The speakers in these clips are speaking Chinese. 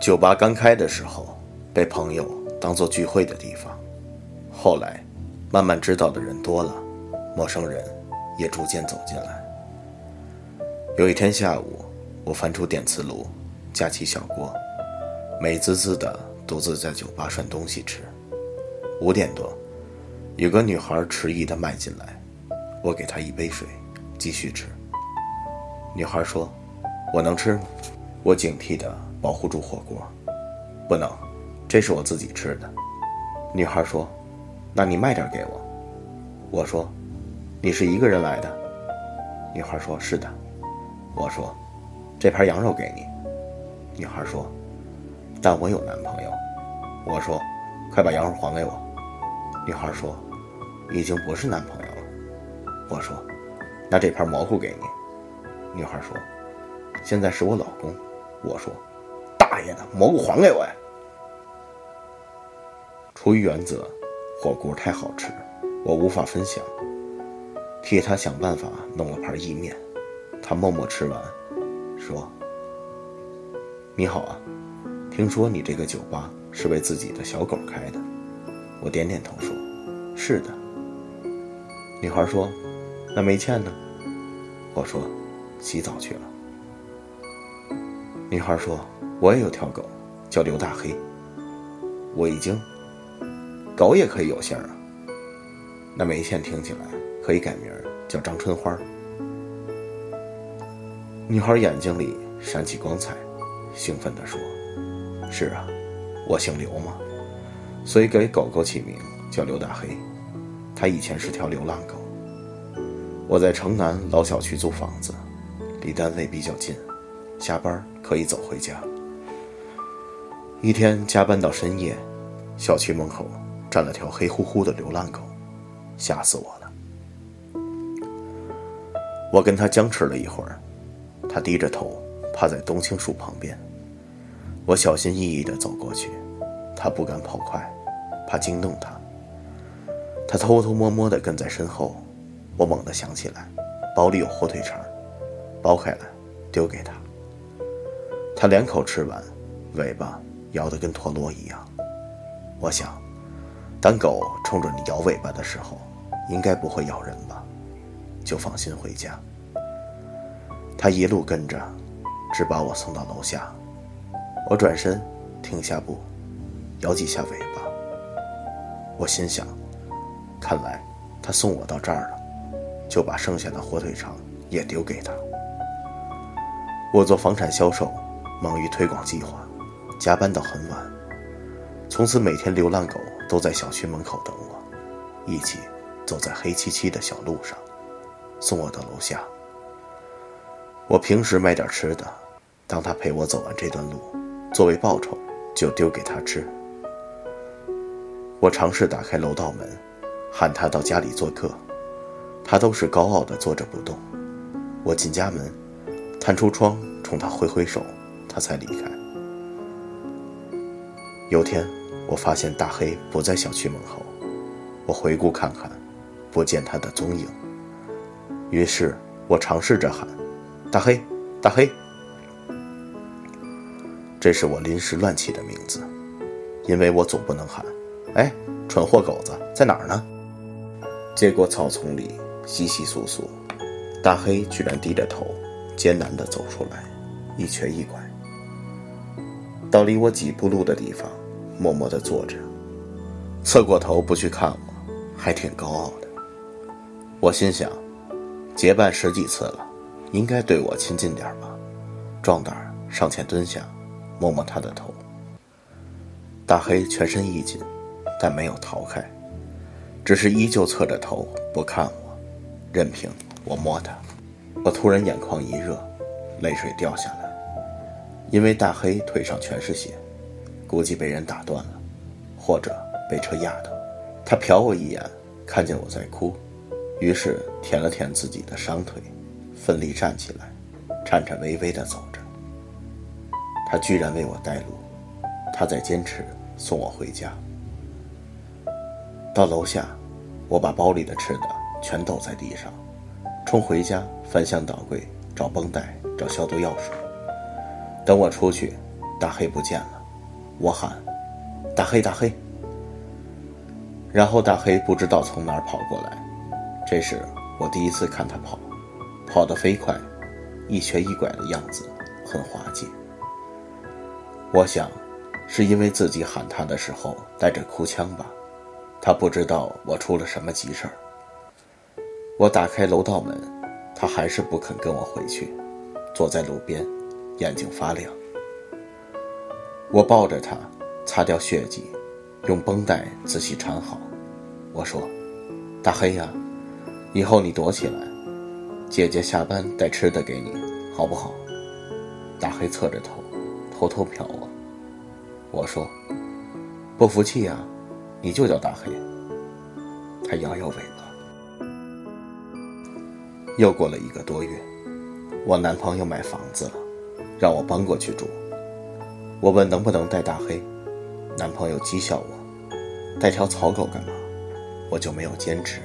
酒吧刚开的时候，被朋友当做聚会的地方，后来慢慢知道的人多了，陌生人也逐渐走进来。有一天下午，我翻出电磁炉，架起小锅，美滋滋的独自在酒吧涮东西吃。五点多，有个女孩迟疑的迈进来，我给她一杯水，继续吃。女孩说：“我能吃吗？”我警惕的保护住火锅，不能，这是我自己吃的。女孩说：“那你卖点给我。”我说：“你是一个人来的？”女孩说：“是的。”我说：“这盘羊肉给你。”女孩说：“但我有男朋友。”我说：“快把羊肉还给我。”女孩说：“已经不是男朋友了。”我说：“那这盘蘑菇给你。”女孩说：“现在是我老公。”我说：“大爷的，蘑菇还给我呀！”出于原则，火锅太好吃，我无法分享，替他想办法弄了盘意面。他默默吃完，说：“你好啊，听说你这个酒吧是为自己的小狗开的。”我点点头说：“是的。”女孩说：“那没钱呢？”我说：“洗澡去了。”女孩说：“我也有条狗，叫刘大黑。我已经，狗也可以有姓啊。那没钱听起来可以改名叫张春花。”女孩眼睛里闪起光彩，兴奋地说：“是啊，我姓刘嘛，所以给狗狗起名叫刘大黑。它以前是条流浪狗。我在城南老小区租房子，离单位比较近，下班可以走回家。一天加班到深夜，小区门口站了条黑乎乎的流浪狗，吓死我了。我跟他僵持了一会儿。”他低着头，趴在冬青树旁边。我小心翼翼地走过去，他不敢跑快，怕惊动他。他偷偷摸摸地跟在身后。我猛地想起来，包里有火腿肠，剥开来丢给他。他两口吃完，尾巴摇得跟陀螺一样。我想，当狗冲着你摇尾巴的时候，应该不会咬人吧？就放心回家。他一路跟着，直把我送到楼下。我转身，停下步，摇几下尾巴。我心想，看来他送我到这儿了，就把剩下的火腿肠也丢给他。我做房产销售，忙于推广计划，加班到很晚。从此每天流浪狗都在小区门口等我，一起走在黑漆漆的小路上，送我到楼下。我平时买点吃的，当他陪我走完这段路，作为报酬，就丢给他吃。我尝试打开楼道门，喊他到家里做客，他都是高傲的坐着不动。我进家门，探出窗冲他挥挥手，他才离开。有天，我发现大黑不在小区门口，我回顾看看，不见他的踪影。于是我尝试着喊。大黑，大黑，这是我临时乱起的名字，因为我总不能喊“哎，蠢货狗子在哪儿呢？”结果草丛里稀稀疏疏，大黑居然低着头，艰难地走出来，一瘸一拐，到离我几步路的地方，默默地坐着，侧过头不去看我，还挺高傲的。我心想，结伴十几次了。应该对我亲近点吧，壮胆上前蹲下，摸摸他的头。大黑全身一紧，但没有逃开，只是依旧侧着头不看我，任凭我摸他。我突然眼眶一热，泪水掉下来，因为大黑腿上全是血，估计被人打断了，或者被车压的。他瞟我一眼，看见我在哭，于是舔了舔自己的伤腿。奋力站起来，颤颤巍巍地走着。他居然为我带路，他在坚持送我回家。到楼下，我把包里的吃的全倒在地上，冲回家翻箱倒柜找绷带、找消毒药水。等我出去，大黑不见了，我喊：“大黑，大黑！”然后大黑不知道从哪儿跑过来。这是我第一次看他跑，跑得飞快，一瘸一拐的样子很滑稽。我想，是因为自己喊他的时候带着哭腔吧，他不知道我出了什么急事儿。我打开楼道门，他还是不肯跟我回去，坐在路边，眼睛发亮。我抱着他，擦掉血迹，用绷带仔细缠好。我说：“大黑呀。”以后你躲起来，姐姐下班带吃的给你，好不好？大黑侧着头，偷偷瞟我。我说：“不服气呀，你就叫大黑。”他摇摇尾巴。又过了一个多月，我男朋友买房子了，让我搬过去住。我问能不能带大黑，男朋友讥笑我：“带条草狗干嘛？”我就没有坚持。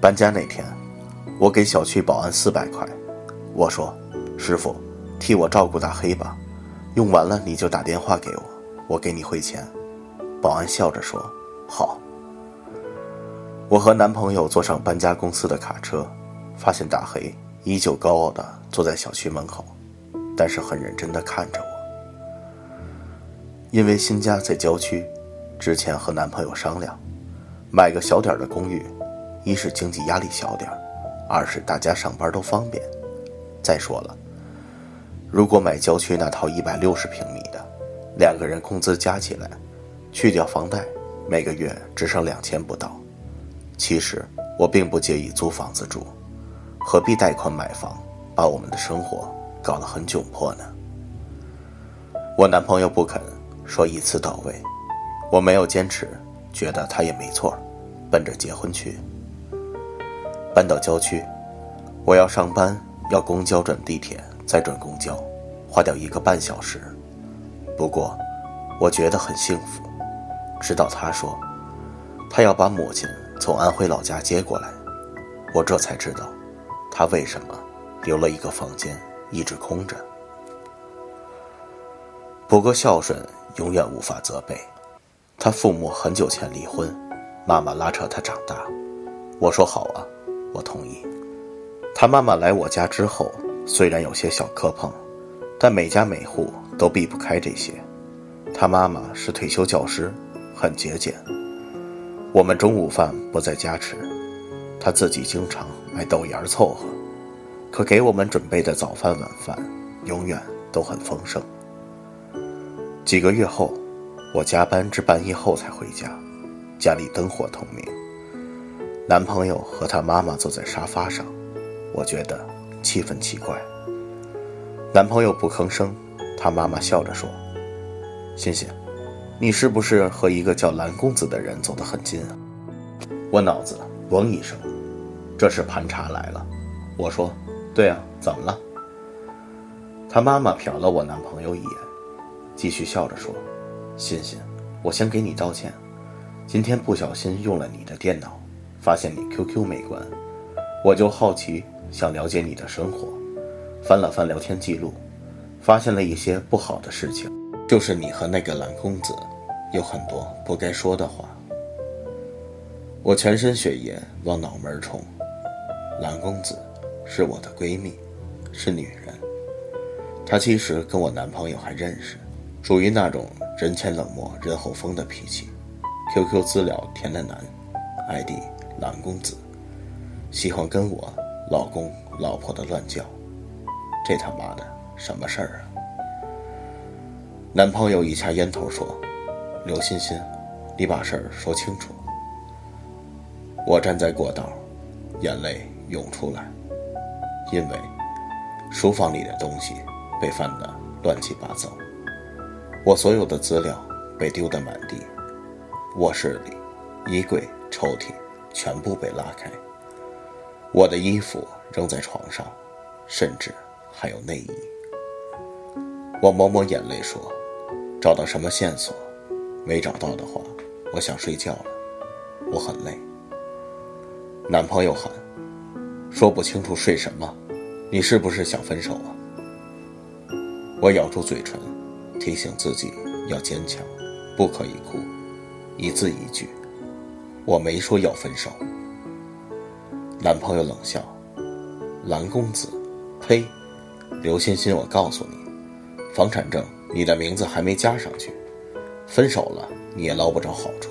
搬家那天，我给小区保安四百块，我说：“师傅，替我照顾大黑吧，用完了你就打电话给我，我给你汇钱。”保安笑着说：“好。”我和男朋友坐上搬家公司的卡车，发现大黑依旧高傲地坐在小区门口，但是很认真地看着我。因为新家在郊区，之前和男朋友商量，买个小点的公寓。一是经济压力小点二是大家上班都方便。再说了，如果买郊区那套一百六十平米的，两个人工资加起来，去掉房贷，每个月只剩两千不到。其实我并不介意租房子住，何必贷款买房，把我们的生活搞得很窘迫呢？我男朋友不肯，说一次到位。我没有坚持，觉得他也没错，奔着结婚去。搬到郊区，我要上班，要公交转地铁，再转公交，花掉一个半小时。不过，我觉得很幸福。直到他说，他要把母亲从安徽老家接过来，我这才知道，他为什么留了一个房间一直空着。不过孝顺永远无法责备。他父母很久前离婚，妈妈拉扯他长大。我说好啊。我同意。他妈妈来我家之后，虽然有些小磕碰，但每家每户都避不开这些。他妈妈是退休教师，很节俭。我们中午饭不在家吃，他自己经常买豆芽凑合。可给我们准备的早饭晚饭，永远都很丰盛。几个月后，我加班至半夜后才回家，家里灯火通明。男朋友和他妈妈坐在沙发上，我觉得气氛奇怪。男朋友不吭声，他妈妈笑着说：“欣欣，你是不是和一个叫蓝公子的人走得很近啊？”我脑子嗡一声，这是盘查来了。我说：“对啊，怎么了？”他妈妈瞟了我男朋友一眼，继续笑着说：“欣欣，我先给你道歉，今天不小心用了你的电脑。”发现你 QQ 没关，我就好奇，想了解你的生活，翻了翻聊天记录，发现了一些不好的事情，就是你和那个蓝公子有很多不该说的话。我全身血液往脑门冲，蓝公子是我的闺蜜，是女人，她其实跟我男朋友还认识，属于那种人前冷漠人后疯的脾气，QQ 资料填的男，ID。蓝公子喜欢跟我老公老婆的乱叫，这他妈的什么事儿啊？男朋友一掐烟头说：“刘欣欣，你把事儿说清楚。”我站在过道，眼泪涌出来，因为书房里的东西被翻得乱七八糟，我所有的资料被丢得满地，卧室里衣柜抽屉。全部被拉开，我的衣服扔在床上，甚至还有内衣。我抹抹眼泪说：“找到什么线索？没找到的话，我想睡觉了，我很累。”男朋友喊：“说不清楚睡什么？你是不是想分手啊？”我咬住嘴唇，提醒自己要坚强，不可以哭，一字一句。我没说要分手。男朋友冷笑：“蓝公子，呸！刘欣欣，我告诉你，房产证你的名字还没加上去，分手了你也捞不着好处。”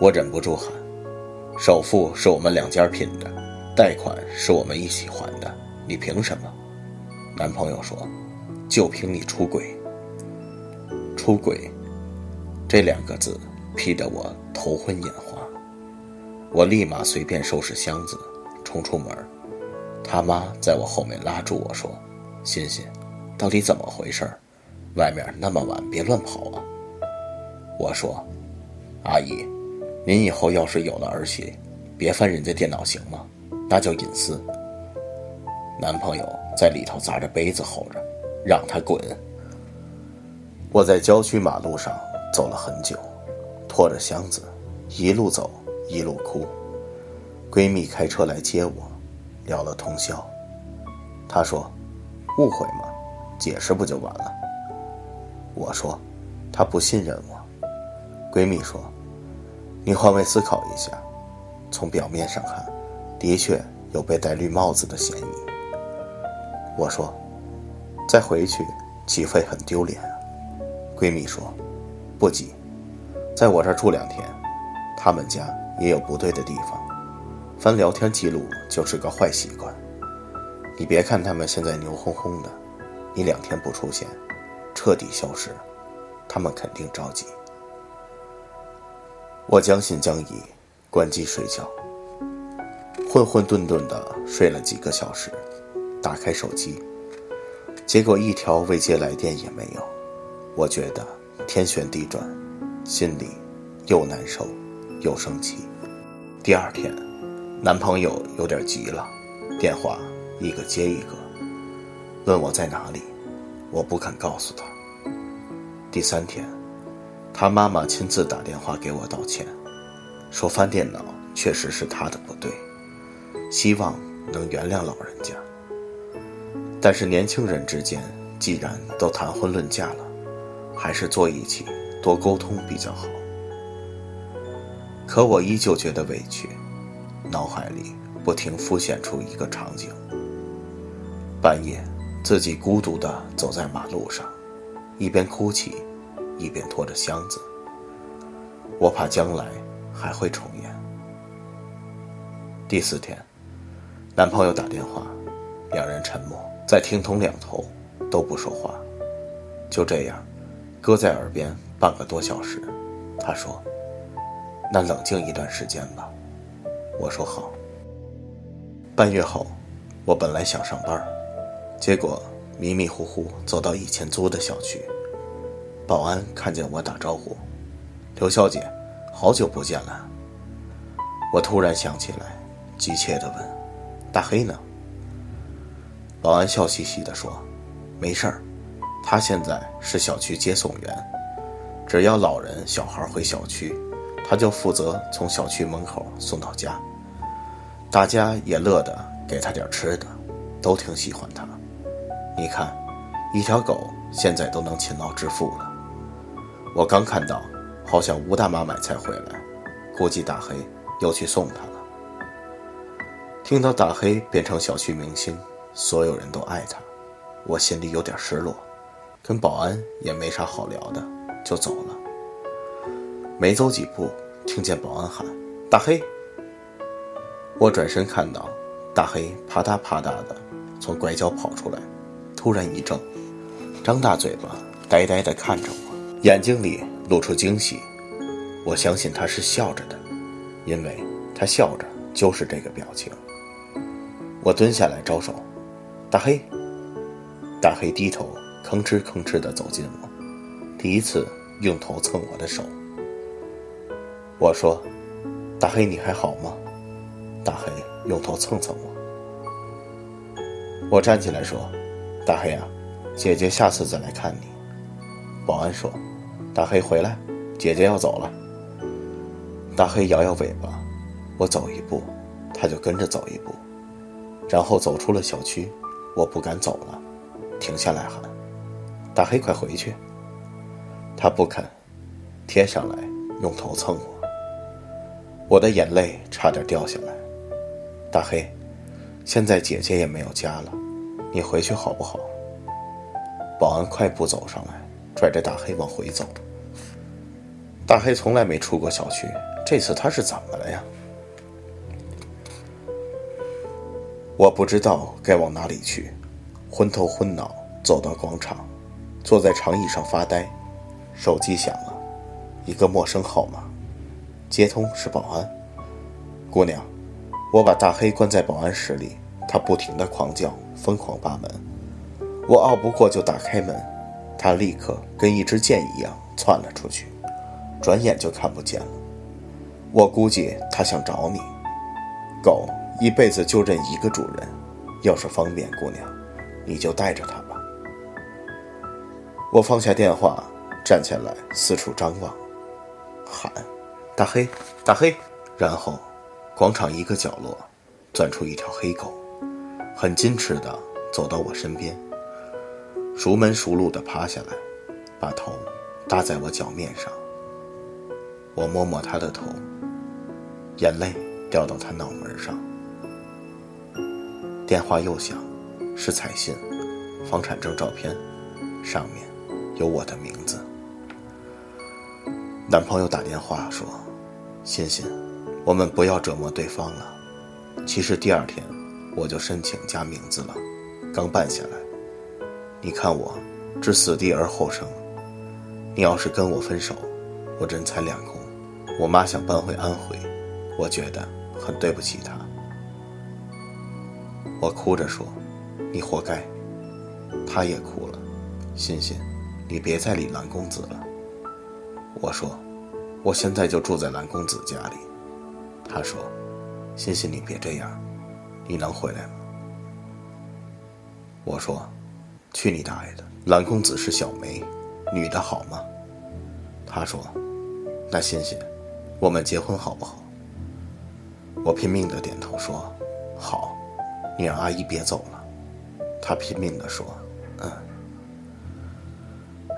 我忍不住喊：“首付是我们两家拼的，贷款是我们一起还的，你凭什么？”男朋友说：“就凭你出轨。”出轨，这两个字劈得我头昏眼花。我立马随便收拾箱子，冲出门。他妈在我后面拉住我说：“欣欣，到底怎么回事？外面那么晚，别乱跑啊！”我说：“阿姨，您以后要是有了儿媳，别翻人家电脑行吗？那叫隐私。”男朋友在里头砸着杯子吼着：“让他滚！”我在郊区马路上走了很久，拖着箱子，一路走。一路哭，闺蜜开车来接我，聊了通宵。她说：“误会嘛？解释不就完了？”我说：“她不信任我。”闺蜜说：“你换位思考一下，从表面上看，的确有被戴绿帽子的嫌疑。”我说：“再回去岂非很丢脸？”闺蜜说：“不急，在我这儿住两天，他们家。”也有不对的地方，翻聊天记录就是个坏习惯。你别看他们现在牛哄哄的，你两天不出现，彻底消失，他们肯定着急。我将信将疑，关机睡觉，混混沌沌的睡了几个小时，打开手机，结果一条未接来电也没有。我觉得天旋地转，心里又难受。又生气。第二天，男朋友有点急了，电话一个接一个，问我在哪里，我不肯告诉他。第三天，他妈妈亲自打电话给我道歉，说翻电脑确实是他的不对，希望能原谅老人家。但是年轻人之间既然都谈婚论嫁了，还是坐一起多沟通比较好。可我依旧觉得委屈，脑海里不停浮现出一个场景：半夜，自己孤独地走在马路上，一边哭泣，一边拖着箱子。我怕将来还会重演。第四天，男朋友打电话，两人沉默，在听筒两头都不说话，就这样，搁在耳边半个多小时。他说。那冷静一段时间吧，我说好。半月后，我本来想上班，结果迷迷糊糊走到以前租的小区，保安看见我打招呼：“刘小姐，好久不见了。”我突然想起来，急切地问：“大黑呢？”保安笑嘻嘻地说：“没事儿，他现在是小区接送员，只要老人小孩回小区。”他就负责从小区门口送到家，大家也乐得给他点吃的，都挺喜欢他。你看，一条狗现在都能勤劳致富了。我刚看到，好像吴大妈买菜回来，估计大黑又去送她了。听到大黑变成小区明星，所有人都爱他，我心里有点失落，跟保安也没啥好聊的，就走了。没走几步，听见保安喊：“大黑！”我转身看到，大黑啪嗒啪嗒的从拐角跑出来，突然一怔，张大嘴巴，呆呆的看着我，眼睛里露出惊喜。我相信他是笑着的，因为他笑着就是这个表情。我蹲下来招手：“大黑！”大黑低头，吭哧吭哧的走近我，第一次用头蹭我的手。我说：“大黑，你还好吗？”大黑用头蹭蹭我。我站起来说：“大黑啊，姐姐下次再来看你。”保安说：“大黑回来，姐姐要走了。”大黑摇摇尾巴，我走一步，他就跟着走一步，然后走出了小区。我不敢走了，停下来喊：“大黑，快回去！”他不肯，贴上来用头蹭我。我的眼泪差点掉下来。大黑，现在姐姐也没有家了，你回去好不好？保安快步走上来，拽着大黑往回走。大黑从来没出过小区，这次他是怎么了呀？我不知道该往哪里去，昏头昏脑走到广场，坐在长椅上发呆。手机响了，一个陌生号码，接通是保安。姑娘，我把大黑关在保安室里，他不停的狂叫，疯狂扒门。我拗不过就打开门，他立刻跟一支箭一样窜了出去，转眼就看不见了。我估计他想找你。狗一辈子就认一个主人，要是方便，姑娘，你就带着它吧。我放下电话。站起来，四处张望，喊：“大黑，大黑！”然后，广场一个角落，钻出一条黑狗，很矜持地走到我身边，熟门熟路地趴下来，把头搭在我脚面上。我摸摸它的头，眼泪掉到它脑门上。电话又响，是彩信，房产证照片，上面有我的名字。男朋友打电话说：“欣欣，我们不要折磨对方了。”其实第二天我就申请加名字了，刚办下来。你看我，置死地而后生。你要是跟我分手，我人财两空。我妈想搬回安徽，我觉得很对不起她。我哭着说：“你活该。”她也哭了。欣欣，你别再理蓝公子了。我说，我现在就住在蓝公子家里。他说：“欣欣，你别这样，你能回来吗？”我说：“去你大爷的！蓝公子是小梅，女的好吗？”他说：“那欣欣，我们结婚好不好？”我拼命的点头说：“好。”你让阿姨别走了。他拼命的说：“嗯。”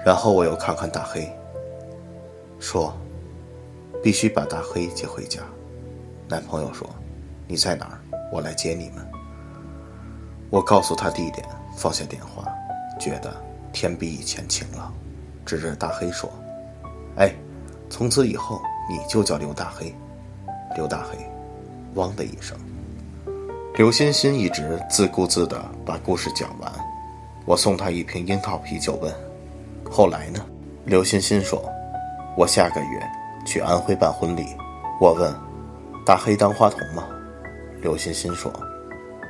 然后我又看看大黑。说：“必须把大黑接回家。”男朋友说：“你在哪儿？我来接你们。”我告诉他地点，放下电话，觉得天比以前晴朗，指着大黑说：“哎，从此以后你就叫刘大黑。”刘大黑，汪的一声。刘欣欣一直自顾自地把故事讲完。我送她一瓶樱桃啤酒，问：“后来呢？”刘欣欣说。我下个月去安徽办婚礼，我问：“大黑当花童吗？”刘欣欣说：“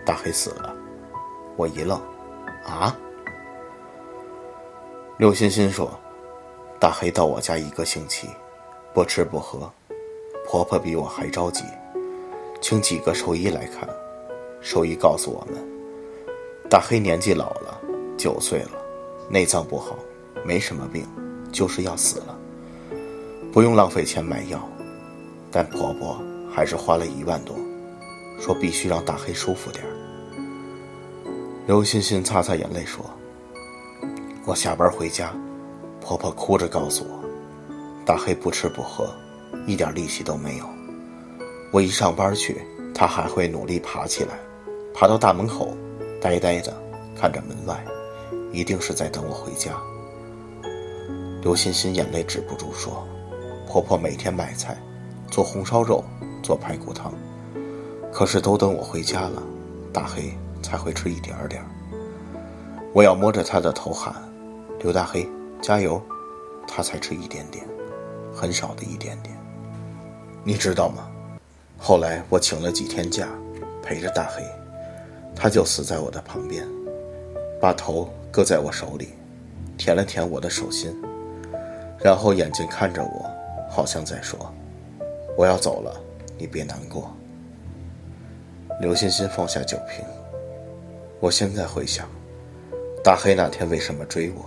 大黑死了。”我一愣：“啊？”刘欣欣说：“大黑到我家一个星期，不吃不喝，婆婆比我还着急，请几个兽医来看。兽医告诉我们，大黑年纪老了，九岁了，内脏不好，没什么病，就是要死了。”不用浪费钱买药，但婆婆还是花了一万多，说必须让大黑舒服点刘欣欣擦擦眼泪说：“我下班回家，婆婆哭着告诉我，大黑不吃不喝，一点力气都没有。我一上班去，他还会努力爬起来，爬到大门口，呆呆的看着门外，一定是在等我回家。”刘欣欣眼泪止不住说。婆婆每天买菜，做红烧肉，做排骨汤，可是都等我回家了，大黑才会吃一点点我要摸着他的头喊：“刘大黑，加油！”他才吃一点点，很少的一点点。你知道吗？后来我请了几天假，陪着大黑，他就死在我的旁边，把头搁在我手里，舔了舔我的手心，然后眼睛看着我。好像在说：“我要走了，你别难过。”刘欣欣放下酒瓶。我现在回想，大黑那天为什么追我？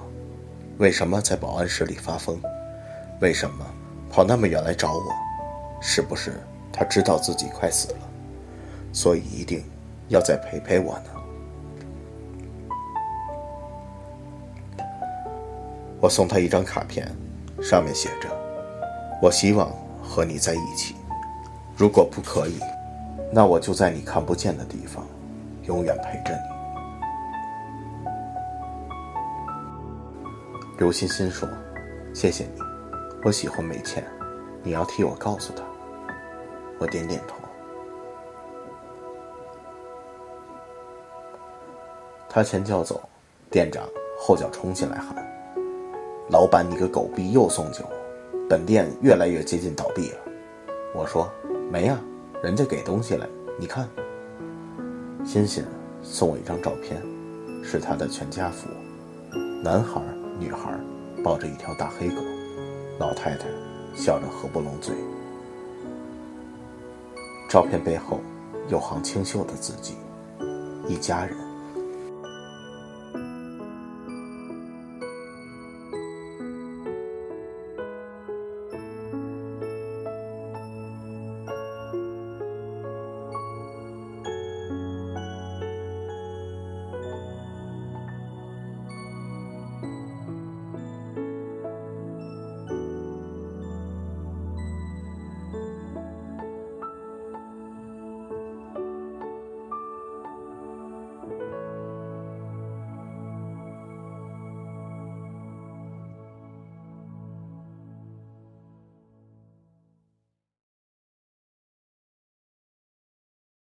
为什么在保安室里发疯？为什么跑那么远来找我？是不是他知道自己快死了，所以一定要再陪陪我呢？我送他一张卡片，上面写着：“我希望和你在一起。如果不可以，那我就在你看不见的地方，永远陪着你。”刘欣欣说：“谢谢你，我喜欢梅倩，你要替我告诉她。”我点点头。他前脚走，店长后脚冲进来喊：“老板，你个狗逼又送酒，本店越来越接近倒闭了。”我说：“没呀，人家给东西了，你看。”欣欣送我一张照片，是他的全家福，男孩、女孩抱着一条大黑狗，老太太笑着合不拢嘴。照片背后有行清秀的字迹：“一家人。”